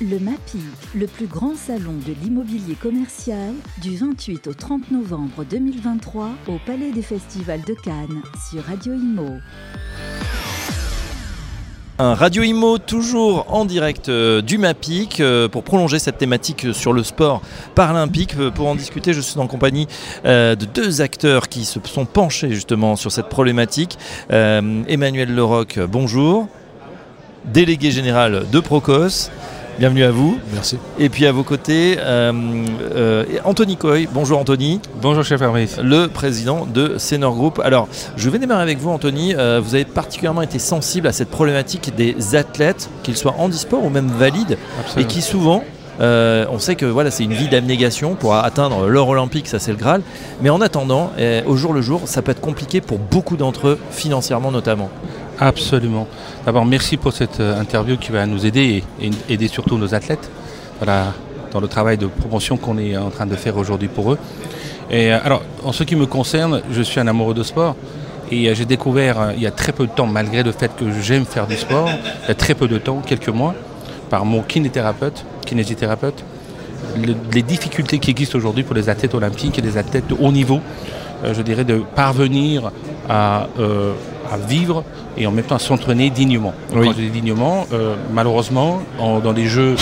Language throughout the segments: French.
Le MAPI, le plus grand salon de l'immobilier commercial, du 28 au 30 novembre 2023 au Palais des Festivals de Cannes sur Radio Imo. Un Radio Imo toujours en direct euh, du MAPIC euh, pour prolonger cette thématique sur le sport paralympique. Euh, pour en discuter, je suis en compagnie de deux acteurs qui se sont penchés justement sur cette problématique. Emmanuel Leroc, bonjour. Délégué général de Procos Bienvenue à vous. Merci. Et puis à vos côtés, euh, euh, Anthony Coy. Bonjour Anthony. Bonjour chef Hermès. Le président de Senior Group. Alors, je vais démarrer avec vous Anthony. Euh, vous avez particulièrement été sensible à cette problématique des athlètes, qu'ils soient handisport ou même valides, et qui souvent on sait que voilà, c'est une vie d'abnégation pour atteindre l'or olympique, ça c'est le Graal. Mais en attendant, au jour le jour, ça peut être compliqué pour beaucoup d'entre eux, financièrement notamment. Absolument. D'abord, merci pour cette euh, interview qui va nous aider et, aider surtout nos athlètes dans le travail de promotion qu'on est en train de faire aujourd'hui pour eux. Et euh, alors, en ce qui me concerne, je suis un amoureux de sport. Et euh, j'ai découvert il y a très peu de temps, malgré le fait que j'aime faire du sport, il y a très peu de temps, quelques mois, par mon kinésithérapeute, kinésithérapeute les difficultés qui existent aujourd'hui pour les athlètes olympiques et les athlètes de haut niveau, je dirais, de parvenir à à vivre et en même temps à s'entraîner dignement. Quand je dis dignement, euh, malheureusement, dans les Jeux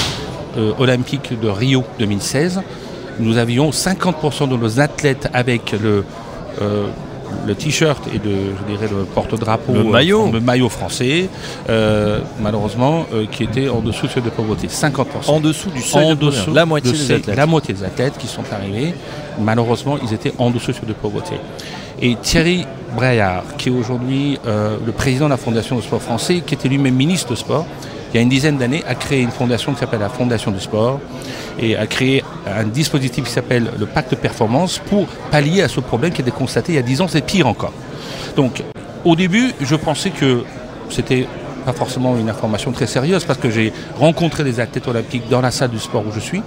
euh, olympiques de Rio 2016, nous avions 50% de nos athlètes avec le, euh, le t-shirt et de, je dirais, le porte-drapeau, le maillot, le maillot français, malheureusement, qui était en dessous du seuil de pauvreté. 50%. En dessous du seuil de pauvreté. La moitié des athlètes. La moitié des athlètes qui sont arrivés, malheureusement, ils étaient en dessous du seuil de pauvreté. Et Thierry Braillard, qui est aujourd'hui euh, le président de la Fondation du sport français, qui était lui-même ministre de sport, il y a une dizaine d'années, a créé une fondation qui s'appelle la Fondation du sport et a créé un dispositif qui s'appelle le pacte de performance pour pallier à ce problème qui été constaté il y a dix ans, c'est pire encore. Donc, au début, je pensais que c'était pas forcément une information très sérieuse parce que j'ai rencontré des athlètes olympiques dans la salle du sport où je suis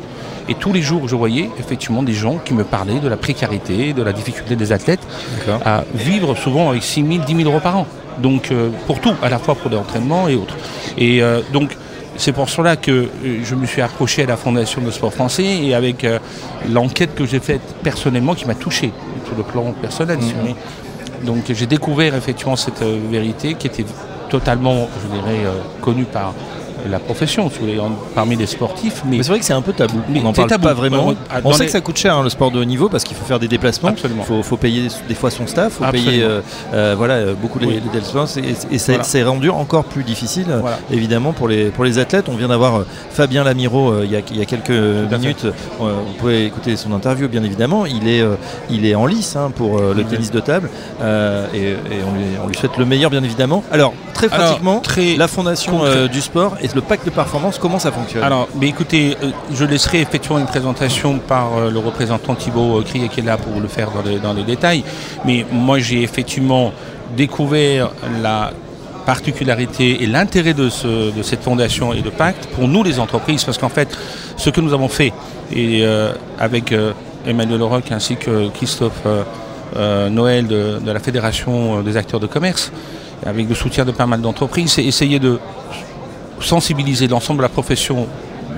et tous les jours, je voyais effectivement des gens qui me parlaient de la précarité, de la difficulté des athlètes à vivre souvent avec 6 000, 10 000 euros par an. Donc euh, pour tout, à la fois pour des entraînements et autres. Et euh, donc c'est pour cela que euh, je me suis approché à la Fondation de sport français et avec l'enquête que j'ai faite personnellement qui m'a touché sur le plan personnel. Mhm. Donc j'ai découvert effectivement cette vérité qui était totalement, je dirais, connue par la profession, parmi les sportifs. Mais, c'est vrai que c'est un peu tabou. on n'en parle pas vraiment. on sait que ça coûte cher hein, le sport de haut niveau parce qu'il faut faire des déplacements. Il faut, payer des fois son staff, il faut payer euh, euh, voilà, euh, beaucoup les, déplacements. Et, c'est rendu encore plus difficile, évidemment, pour les, pour les athlètes. On vient d'avoir Fabien Lamiro il, y a, quelques minutes. vous pouvez écouter son interview, bien évidemment. Il est, il est en lice hein, pour le tennis de table et, on, lui, souhaite le meilleur, bien évidemment. Alors, très pratiquement, la fondation du sport le pacte de performance, comment ça fonctionne? Alors, mais écoutez, euh, je laisserai effectivement une présentation par euh, le représentant Thibaut Crier qui est là pour le faire dans les, détails. Mais moi, j'ai effectivement découvert la particularité et l'intérêt de, cette fondation et de pacte pour nous les entreprises, parce qu'en fait, ce que nous avons fait, et euh, avec Emmanuel Roch ainsi que Christophe Noël de, de, la Fédération des acteurs de commerce, avec le soutien de pas mal d'entreprises, c'est essayer de sensibiliser l'ensemble de la profession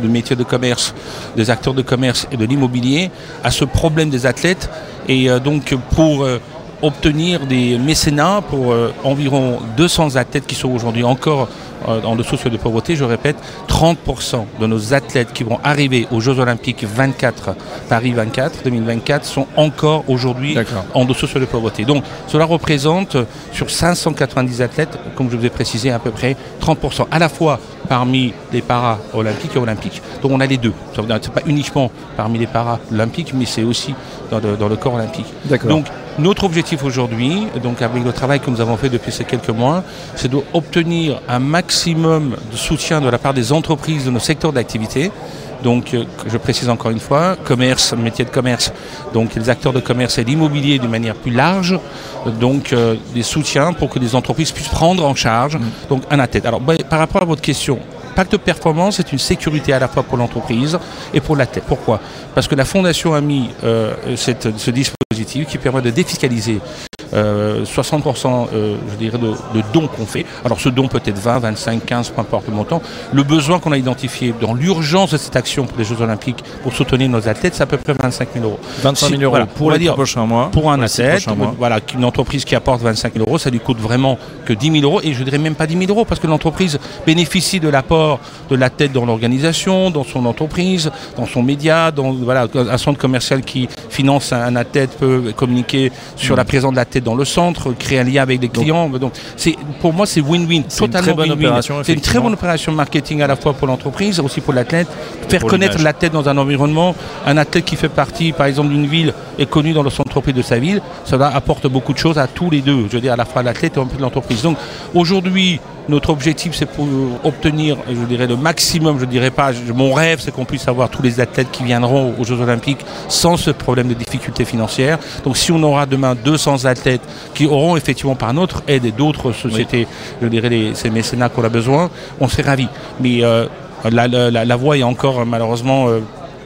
du métier de commerce, des acteurs de commerce et de l'immobilier à ce problème des athlètes. Et euh, donc pour euh, obtenir des mécénats pour euh, environ 200 athlètes qui sont aujourd'hui encore en dessous de pauvreté, je répète, 30% de nos athlètes qui vont arriver aux Jeux Olympiques 24, Paris 24, 2024, sont encore aujourd'hui en dessous de pauvreté. Donc cela représente sur 590 athlètes, comme je vous ai précisé, à peu près 30%, à la fois parmi les para-olympiques et olympiques. Donc on a les deux. Ce n'est pas uniquement parmi les para-olympiques, mais c'est aussi dans le, corps olympique. Donc notre objectif aujourd'hui, donc avec le travail que nous avons fait depuis ces quelques mois, c'est d'obtenir un maximum de soutien de la part des entreprises de nos secteurs d'activité. Donc, euh, je précise encore une fois, commerce, métier de commerce, donc les acteurs de commerce et l'immobilier d'une manière plus large, donc euh, des soutiens pour que les entreprises puissent prendre en charge mm. donc un tête. Alors, bah, par rapport à votre question, Pacte de performance est une sécurité à la fois pour l'entreprise et pour la tête. Pourquoi? Parce que la Fondation a mis euh, ce dispositif qui permet de défiscaliser 60% je dirais de, dons qu'on fait. Alors ce don peut être 20, 25, 15, peu importe le montant. Le besoin qu'on a identifié dans l'urgence de cette action pour les Jeux Olympiques pour soutenir nos athlètes, c'est à peu près 25 000 euros. 25 000 euros pour les dire, prochains mois. Pour un athlète, voilà, une entreprise qui apporte 25 000 euros, ça lui coûte vraiment que 10 000 euros et je dirais même pas 10 000 euros parce que l'entreprise bénéficie de l'apport de la tête dans l'organisation, dans son entreprise, dans son média, dans voilà, un centre commercial qui finance un, athlète peut communiquer sur la présence de la dans le centre, créer un lien avec les clients. Donc, c'est pour moi c'est win-win, totalement win-win. C'est une très bonne opération marketing à la fois pour l'entreprise, aussi pour l'athlète, faire connaître la tête dans un environnement. Un athlète qui fait partie, par exemple, d'une ville est connu dans son entreprise de sa ville, cela apporte beaucoup de choses à tous les deux, je veux dire à la fois l'athlète et de l'entreprise. Donc aujourd'hui, notre objectif, c'est pour obtenir, je dirais, le maximum, je dirais pas, mon rêve, c'est qu'on puisse avoir tous les athlètes qui viendront aux Jeux Olympiques sans ce problème de difficulté financière. Donc si on aura demain 200 athlètes qui auront effectivement par notre aide et d'autres sociétés, je dirais, les, ces mécénats qu'on a besoin, on serait ravis. Mais euh, la, voie est encore malheureusement euh,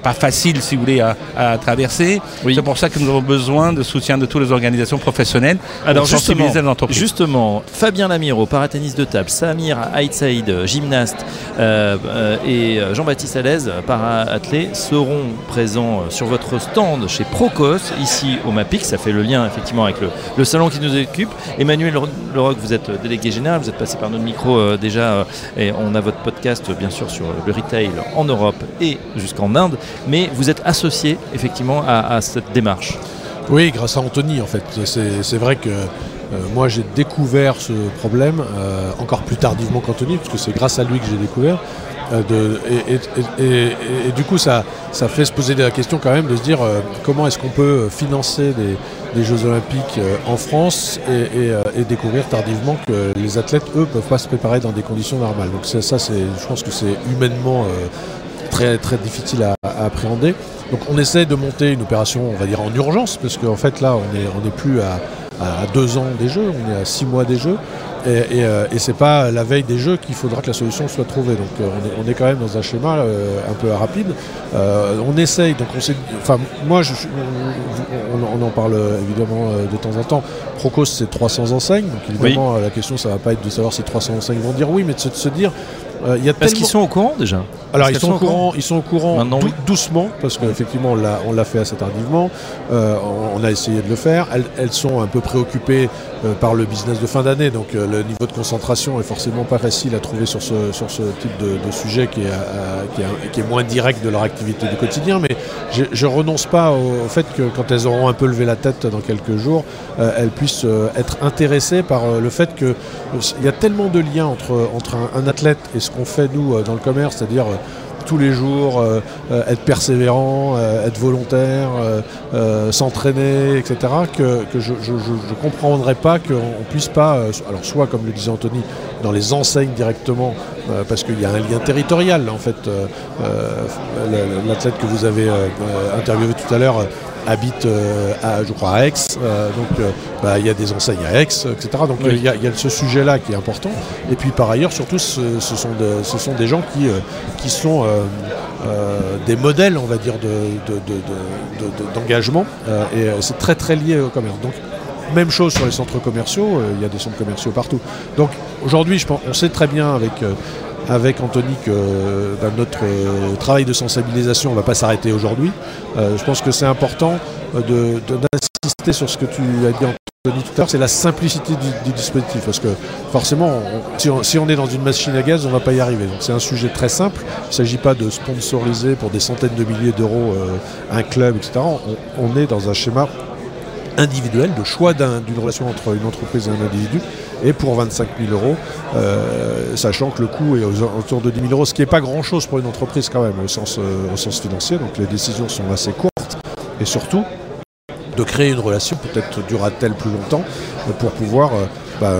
pas facile, si vous voulez, à, traverser. C'est pour ça que nous avons besoin de soutien de toutes les organisations professionnelles. Alors justement, justement, Fabien Lamiro, paraténiste de table, Samir Aïtsaïd, gymnaste, euh, euh, et Jean-Baptiste Alez, para-athlé, seront présents sur votre stand chez Procos, ici au MAPIC. Ça fait le lien effectivement avec le, salon qui nous occupe. Emmanuel Leroc, vous êtes délégué général, vous êtes passé par notre micro euh, déjà, et on a votre podcast bien sûr sur le retail en Europe et jusqu'en Inde mais vous êtes associé effectivement à, cette démarche. Oui, grâce à Anthony en fait. C'est vrai que euh, moi j'ai découvert ce problème euh, encore plus tardivement qu'Anthony, parce que c'est grâce à lui que j'ai découvert. Euh, et, du coup, ça, fait se poser la question quand même de se dire comment est-ce qu'on peut financer des, Jeux Olympiques en France et, découvrir tardivement que les athlètes, eux, peuvent pas se préparer dans des conditions normales. Donc ça je pense que c'est humainement très, très difficile à, appréhender. Donc on essaie de monter une opération, on va dire en urgence, parce qu'en fait là on n'est on est plus à, deux ans des jeux, on est à six mois des jeux. Et, euh, et, c'est pas la veille des jeux qu'il faudra que la solution soit trouvée. Donc euh, on, est, quand même dans un schéma euh, un peu rapide. on essaye, donc on sait, enfin moi je, on, on, en parle évidemment de temps en temps. Procos c'est 300 enseignes, donc évidemment la question ça va pas être de savoir si 300 enseignes vont dire oui, mais de se dire euh, y a parce qu'ils sont au courant déjà. Alors ils sont, au courant, ils sont au courant doucement, parce qu'effectivement on l'a fait assez tardivement, euh, on, a essayé de le faire. Elles, sont un peu préoccupées euh, par le business de fin d'année, donc le niveau de concentration est forcément pas facile à trouver sur ce, sur ce type de, sujet qui est, qui, est, moins direct de leur activité du quotidien. Mais je, ne renonce pas au, fait que quand elles auront un peu levé la tête dans quelques jours, elles puissent être intéressées par le fait qu'il y a tellement de liens entre, entre un, un athlète et ce qu'on fait nous euh, dans le commerce, c'est-à-dire euh, tous les jours, euh, être persévérant, être volontaire, s'entraîner, etc., que, je ne comprendrais pas qu'on puisse pas, alors soit comme le disait Anthony, dans les enseignes directement, parce qu'il y a un lien territorial, en fait, l'athlète que vous avez interviewé tout à l'heure habite euh, à, je crois, à Aix. Euh, donc euh, bah, il y a des enseignes à Aix, etc. Donc il y, a ce sujet-là qui est important. Et puis par ailleurs, surtout, ce, sont, ce sont, des gens qui, qui sont des modèles, on va dire, d'engagement. et c'est très très lié au commerce. Donc même chose sur les centres commerciaux, il y a des centres commerciaux partout. Donc aujourd'hui, on sait très bien avec avec Anthony que ben, notre euh, travail de sensibilisation ne va pas s'arrêter aujourd'hui. Euh, je pense que c'est important euh, d'insister sur ce que tu as dit Anthony tout à l'heure, c'est la simplicité du, dispositif. Parce que forcément, si, on, est dans une machine à gaz, on ne va pas y arriver. Donc c'est un sujet très simple. Il ne s'agit pas de sponsoriser pour des centaines de milliers d'euros un club, etc. On, est dans un schéma individuel de choix d'une relation entre une entreprise et un individu et pour 25 000 euros, euh, sachant que le coût est autour de 10 000 euros, ce qui n'est pas grand-chose pour une entreprise quand même au sens, euh, au sens financier, donc les décisions sont assez courtes, et surtout de créer une relation, peut-être durera-t-elle plus longtemps, pour pouvoir... Euh, bah,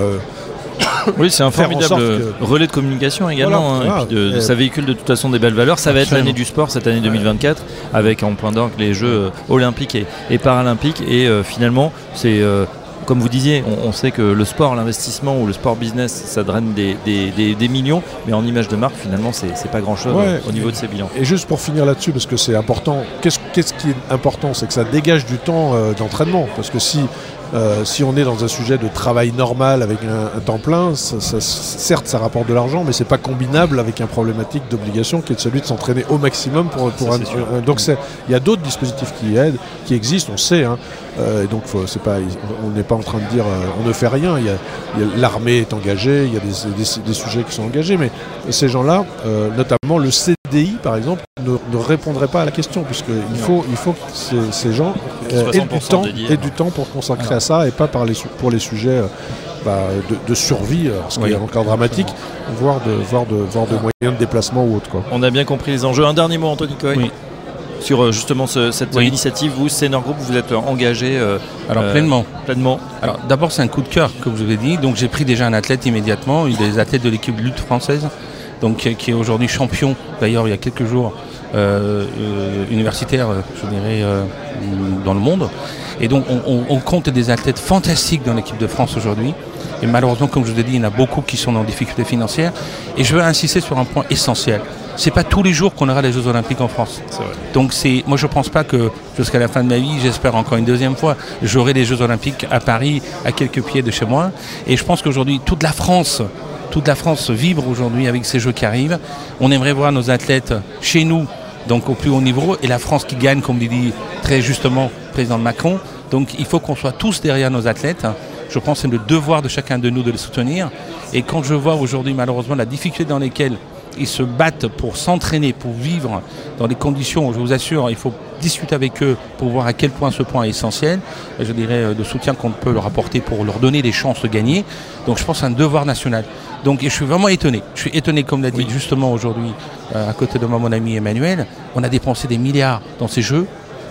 oui, c'est un formidable relais de communication également. Hein, de, ça véhicule de toute façon des belles valeurs. Ça va être l'année du sport cette année 2024, avec en point d'orgue les Jeux olympiques et, paralympiques. Et finalement, c'est comme vous disiez, on, sait que le sport, l'investissement ou le sport business, ça draine des, millions, mais en image de marque, finalement, c'est pas grand chose au niveau de ces bilans. Et juste pour finir là-dessus, parce que c'est important, qu'est-ce qui est important? C'est que ça dégage du temps euh, d'entraînement. Parce que si si on est dans un sujet de travail normal avec un, temps plein, certes ça rapporte de l'argent, mais c'est pas combinable avec un problématique d'obligation qui est celui de s'entraîner au maximum pour, pour un, donc il y a d'autres dispositifs qui aident, qui existent, on sait. Hein. et donc c'est pas, on n'est pas en train de dire on ne fait rien. L'armée est engagée, il y a des, sujets qui sont engagés, mais ces gens-là, notamment le Par exemple, ne, ne répondrait pas à la question puisqu'il faut, il faut que ces, gens aient du temps et du temps pour consacrer à ça et pas par les, pour les sujets euh, bah, de, survie, euh, ce qui est encore dramatique, voire de, voire, de, voire de moyens de déplacement ou autre. Quoi. On a bien compris les enjeux. Un dernier mot, Anthony Coy sur euh, justement cette initiative. Vous, Senior Group, vous êtes engagé Alors pleinement. pleinement. Alors d'abord c'est un coup de cœur comme je vous ai dit. Donc j'ai pris déjà un athlète immédiatement, une des athlètes de l'équipe de lutte française, donc qui est aujourd'hui champion. D'ailleurs il y a quelques jours euh, euh, universitaire, je dirais, euh, dans le monde. Et donc on, compte des athlètes fantastiques dans l'équipe de France aujourd'hui. Et malheureusement, comme je vous ai dit, il y en a beaucoup qui sont en difficulté financière. Et je veux insister sur un point essentiel. C'est pas tous les jours qu'on aura les Jeux Olympiques en France. Donc c'est, moi je pense pas que jusqu'à la fin de ma vie, j'espère encore une deuxième fois, j'aurai les Jeux Olympiques à Paris, à quelques pieds de chez moi. Et je pense qu'aujourd'hui, toute la France, toute la France vibre aujourd'hui avec ces Jeux qui arrivent. On aimerait voir nos athlètes chez nous donc au plus haut niveau, et la France qui gagne, comme dit très justement le président Macron. Donc il faut qu'on soit tous derrière nos athlètes. Je pense que c'est le devoir de chacun de nous de les soutenir. Et quand je vois aujourd'hui malheureusement la difficulté dans lesquelles ils se battent pour s'entraîner, pour vivre dans des conditions, je vous assure, il faut discuter avec eux pour voir à quel point ce point est essentiel. Je dirais euh, de soutien qu'on peut leur apporter pour leur donner des chances de gagner. Donc je pense à un devoir national. Donc je suis vraiment étonné. Je suis étonné, comme l'a dit justement aujourd'hui, euh, à côté de moi, mon ami Emmanuel, on a dépensé des milliards dans ces jeux.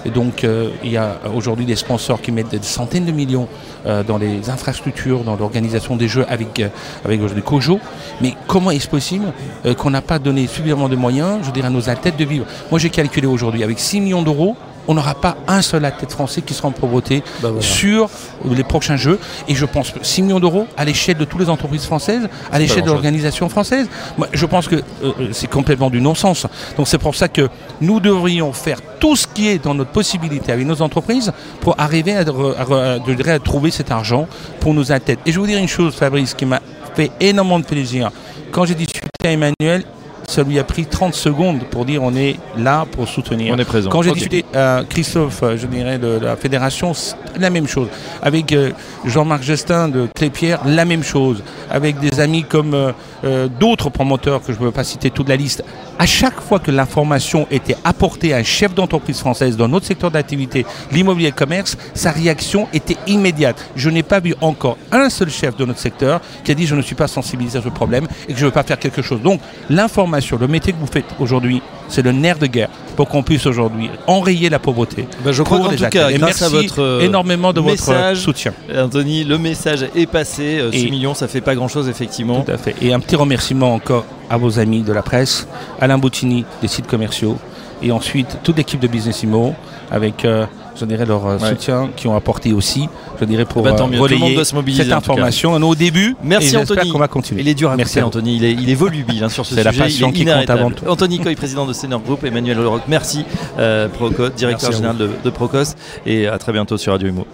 Et donc, euh, il y a aujourd'hui des sponsors qui mettent des centaines de millions euh, dans les infrastructures, dans l'organisation des jeux avec, avec aujourd'hui Kojo. Mais comment est-ce possible qu'on n'a pas donné suffisamment de moyens, je dirais, à nos athlètes de vivre? Moi, j'ai calculé aujourd'hui, avec 6 millions d'euros, on n'aura pas un seul athlète français qui sera en pauvreté bah sur les prochains jeux. Et je pense 6 millions d'euros à l'échelle de toutes les entreprises françaises, à l'échelle de l'organisation française. Moi, je pense que euh, euh, c'est complètement du non-sens. Donc c'est pour ça que nous devrions faire tout ce qui est dans notre possibilité avec nos entreprises pour arriver à, à trouver cet argent pour nos athlètes. Et je vais vous dire une chose, Fabrice, qui m'a fait énormément de plaisir. Quand j'ai discuté à Emmanuel, ça lui a pris 30 secondes pour dire on est là pour soutenir. On est présent. Quand j'ai discuté à Christophe, euh, je dirais, de, la fédération, la même chose. Avec euh, Jean-Marc Gestin de Clépierre, la même chose. Avec des amis comme euh, d'autres promoteurs que je ne veux pas citer toute la liste. À chaque fois que l'information était apportée à un chef d'entreprise française dans notre secteur d'activité, l'immobilier et le commerce, sa réaction était immédiate. Je n'ai pas vu encore un seul chef de notre secteur qui a dit je ne suis pas sensibilisé à ce problème et que je ne veux pas faire quelque chose. Donc l'information le métier que vous faites aujourd'hui, c'est le nerf de guerre pour qu'on puisse aujourd'hui enrayer la pauvreté. Ben je crois qu'en tout cas, grâce merci à votre euh, énormément de votre soutien. Anthony, le message est passé. 6 euh, millions, ça fait pas grand-chose effectivement. Tout à fait. Et un petit remerciement encore à vos amis de la presse, Alain Boutini des sites commerciaux, et ensuite toute l'équipe de Business Imo avec euh, je dirais, leur euh, soutien qui ont apporté aussi, je dirais, pour bah, euh, relayer cette information. On est au début. Merci Anthony. qu'on va continuer. Il est dur à Merci Anthony. Il est, il est volubile hein, sur ce sujet. C'est la passion qui compte avant tout. Anthony Coy, président de Senior Group, Emmanuel Leroc, merci. Euh, Procos, directeur général de, de, Procos. Et à très bientôt sur Radio Imo.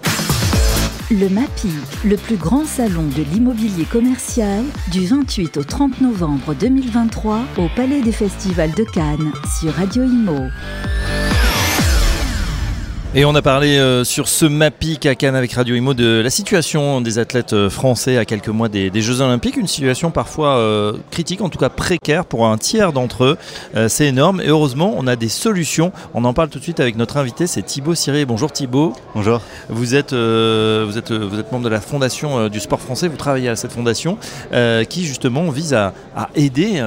Le MAPI, le plus grand salon de l'immobilier commercial, du 28 au 30 novembre 2023 au Palais des Festivals de Cannes sur Radio Imo. Et on a parlé euh, sur ce MAPIC à Cannes avec Radio Imo de la situation des athlètes euh, français à quelques mois des, Jeux Olympiques, une situation parfois euh, critique, en tout cas précaire pour un tiers d'entre eux. c'est énorme et heureusement on a des solutions. On en parle tout de suite avec notre invité, c'est Thibaut Siré. Bonjour Thibaut. Bonjour. Vous êtes, vous êtes, vous êtes membre de la fondation du sport français, vous travaillez à cette fondation qui justement vise à, aider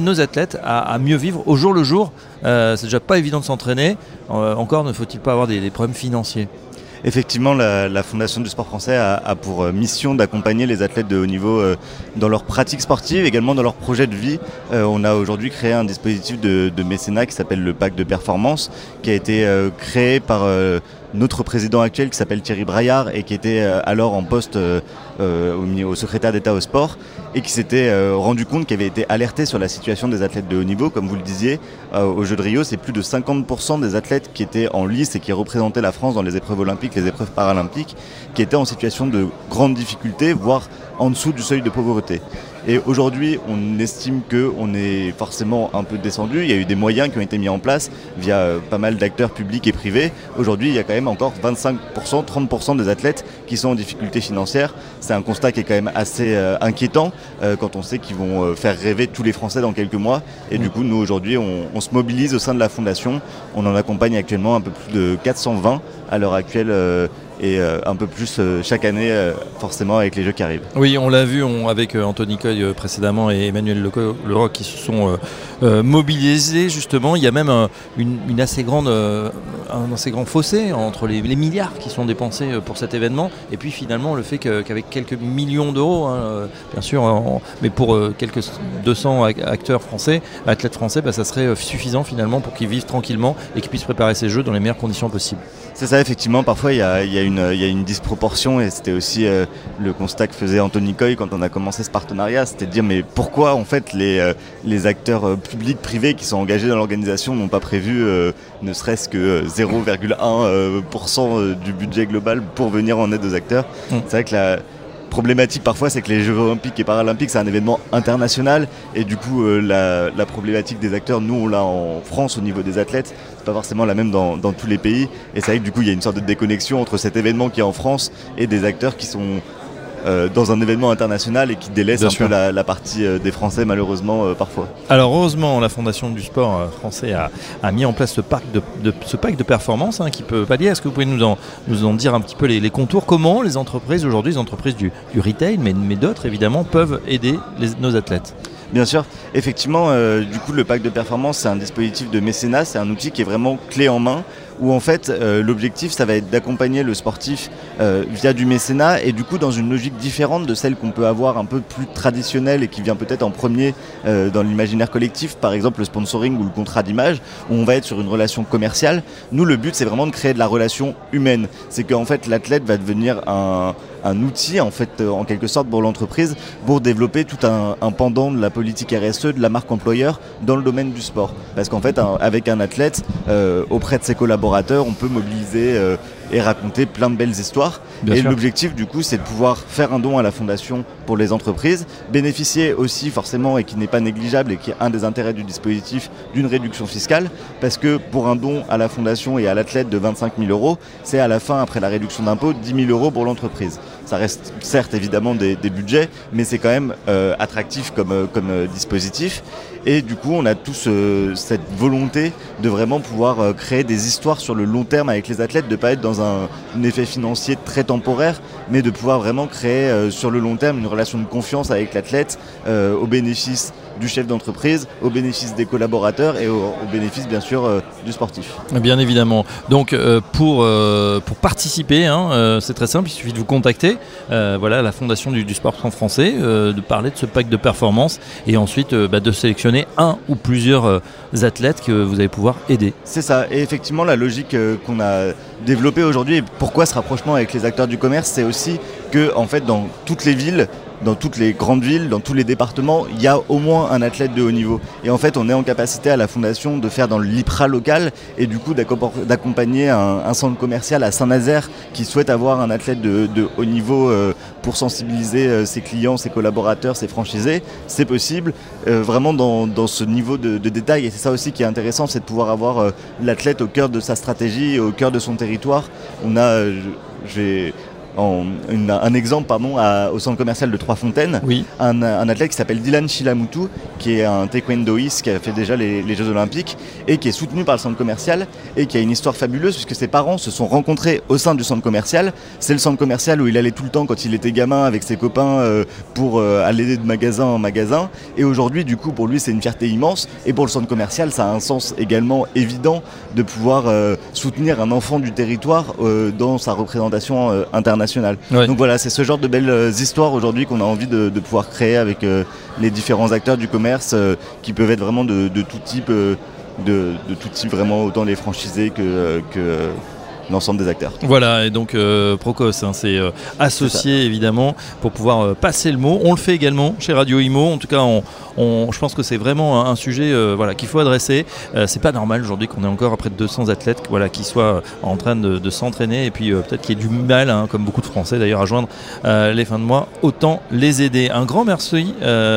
nos athlètes à, mieux vivre au jour le jour. C'est déjà pas évident de s'entraîner. encore ne faut-il pas avoir des problèmes financiers. Effectivement, la, Fondation du sport français a, pour euh, mission d'accompagner les athlètes de haut niveau euh, dans leurs pratiques sportives, également dans leurs projets de vie. Euh, on a aujourd'hui créé un dispositif de, mécénat qui s'appelle le Pacte de performance, qui a été créé par notre président actuel qui s'appelle Thierry Braillard et qui était alors en poste au, secrétaire d'État au sport et qui s'était rendu compte qu'il avait été alerté sur la situation des athlètes de haut niveau. Comme vous le disiez, au Jeux de Rio, c'est plus de 50% des athlètes qui étaient en lice et qui représentaient la France dans les épreuves olympiques, les épreuves paralympiques, qui étaient en situation de grande difficulté, voire en dessous du seuil de pauvreté. Et aujourd'hui, on estime qu'on est forcément un peu descendu. Il y a eu des moyens qui ont été mis en place via euh, pas mal d'acteurs publics et privés. Aujourd'hui, il y a quand même encore 25%, 30% des athlètes qui sont en difficulté financière. C'est un constat qui est quand même assez euh, inquiétant euh, quand on sait qu'ils vont faire rêver tous les Français dans quelques mois. Et du coup, nous aujourd'hui, on, se mobilise au sein de la fondation. On en accompagne actuellement un peu plus de 420 à l'heure actuelle et euh, un peu plus euh, chaque année, euh, forcément, avec les jeux qui arrivent. Oui, on l'a vu avec Anthony Coy précédemment et Emmanuel Leroy qui se sont mobilisés justement. Il y a même une, assez grande, un assez grand fossé entre les, milliards qui sont dépensés pour cet événement et puis finalement le fait qu'avec quelques millions d'euros, hein, bien sûr, mais pour quelques 200 acteurs français, athlètes français, bah, ça serait suffisant finalement pour qu'ils vivent tranquillement et qu'ils puissent préparer ces jeux dans les meilleures conditions possibles. C'est ça, effectivement. Parfois, il y a, une, disproportion et c'était aussi euh, le constat que faisait Anthony Coy quand on a commencé ce partenariat. C'était de dire, mais pourquoi, en fait, les, euh, acteurs euh, publics, privés qui sont engagés dans l'organisation n'ont pas prévu ne serait-ce que 0,1% du budget global pour venir en aide aux acteurs? Mm. C'est vrai que la problématique parfois, c'est que les Jeux olympiques et paralympiques, c'est un événement international. Et du coup, euh, la, problématique des acteurs, nous, on l'a en France au niveau des athlètes. Pas forcément la même dans, dans tous les pays. Et c'est vrai que du coup, il y a une sorte de déconnexion entre cet événement qui est en France et des acteurs qui sont euh, dans un événement international et qui délaisse un peu la, partie euh, des Français malheureusement euh, parfois. Alors heureusement la Fondation du sport français a, mis en place ce pack de, ce pack de performance hein, qui peut pallier. Est-ce que vous pouvez nous en, nous en dire un petit peu les, contours? Comment les entreprises aujourd'hui, les entreprises du, retail, mais, mais d'autres évidemment, peuvent aider nos athlètes? Bien sûr, effectivement, du coup, le pack de performance, c'est un dispositif de mécénat, c'est un outil qui est vraiment clé en main où en fait euh, l'objectif ça va être d'accompagner le sportif euh, via du mécénat et du coup dans une logique différente de celle qu'on peut avoir un peu plus traditionnelle et qui vient peut-être en premier euh, dans l'imaginaire collectif, par exemple le sponsoring ou le contrat d'image, où on va être sur une relation commerciale. Nous le but c'est vraiment de créer de la relation humaine. C'est qu'en fait l'athlète va devenir un, outil en fait en quelque sorte pour l'entreprise pour développer tout un, un, pendant de la politique RSE de la marque employeur dans le domaine du sport. Parce qu'en fait avec un athlète auprès de ses collaborateurs on peut mobiliser euh, et raconter plein de belles histoires. et l'objectif du coup c'est de pouvoir faire un don à la fondation pour les entreprises, bénéficier aussi forcément et qui n'est pas négligeable et qui est un des intérêts du dispositif d'une réduction fiscale parce que pour un don à la fondation et à l'athlète de 25 000 euros, c'est à la fin après la réduction d'impôt 10 000 euros pour l'entreprise. Ça reste certes évidemment des, budgets, mais c'est quand même euh, attractif comme, euh, euh, dispositif. Et du coup, on a tous cette volonté de vraiment pouvoir créer des histoires sur le long terme avec les athlètes, de ne pas être dans un, effet financier très temporaire, mais de pouvoir vraiment créer sur le long terme une relation de confiance avec l'athlète au bénéfice du chef d'entreprise, au bénéfice des collaborateurs et au, bénéfice bien sûr euh, du sportif. Bien évidemment. Donc euh, pour, euh, pour participer, hein, c'est très simple, il suffit de vous contacter. voilà, la fondation du, sport français, de parler de ce pack de performance et ensuite bah, de sélectionner un ou plusieurs athlètes que vous allez pouvoir aider. C'est ça. Et effectivement, la logique qu'on a développée aujourd'hui et pourquoi ce rapprochement avec les acteurs du commerce, c'est aussi que en fait dans toutes les villes dans toutes les grandes villes, dans tous les départements, il y a au moins un athlète de haut niveau. Et en fait, on est en capacité à la fondation de faire dans LIPRA local et du coup d'accompagner un, centre commercial à Saint-Nazaire qui souhaite avoir un athlète de, haut niveau euh, pour sensibiliser euh, ses clients, ses collaborateurs, ses franchisés. C'est possible, euh, vraiment dans, ce niveau de, détail. Et c'est ça aussi qui est intéressant, c'est de pouvoir avoir l'athlète au cœur de sa stratégie, au cœur de son territoire. On a, un exemple pardon, au centre commercial de Trois-Fontaines, oui. un, athlète qui s'appelle Dylan Shilamutu, qui est un taekwondoïste qui a fait déjà les, Jeux Olympiques et qui est soutenu par le centre commercial et qui a une histoire fabuleuse puisque ses parents se sont rencontrés au sein du centre commercial. C'est le centre commercial où il allait tout le temps quand il était gamin avec ses copains euh, pour euh, aller de magasin en magasin. Et aujourd'hui, du coup, pour lui, c'est une fierté immense. Et pour le centre commercial, ça a un sens également évident de pouvoir euh, soutenir un enfant du territoire dans sa représentation internationale donc voilà, c'est ce genre de belles euh, histoires aujourd'hui qu'on a envie de, pouvoir créer avec euh, les différents acteurs du commerce euh, qui peuvent être vraiment de, tout type, de, tout type vraiment autant les franchisés que, l'ensemble des acteurs. Voilà, et donc Procos, hein, c'est associé évidemment pour pouvoir passer le mot. On le fait également chez Radio Imo. En tout cas, on, je pense que c'est vraiment un, sujet voilà, qu'il faut adresser. c'est pas normal aujourd'hui qu'on ait encore près de 200 athlètes voilà, qui soient en train de, s'entraîner et puis peut-être qu'il y ait du mal, hein, comme beaucoup de Français d'ailleurs, à joindre les fins de mois. Autant les aider. Un grand merci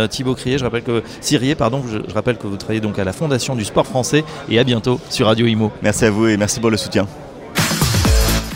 Thibaut Crier. Je rappelle que Cyrier, pardon, je, je rappelle que vous travaillez donc à la Fondation du Sport Français et à bientôt sur Radio Imo. Merci à vous et merci pour le soutien.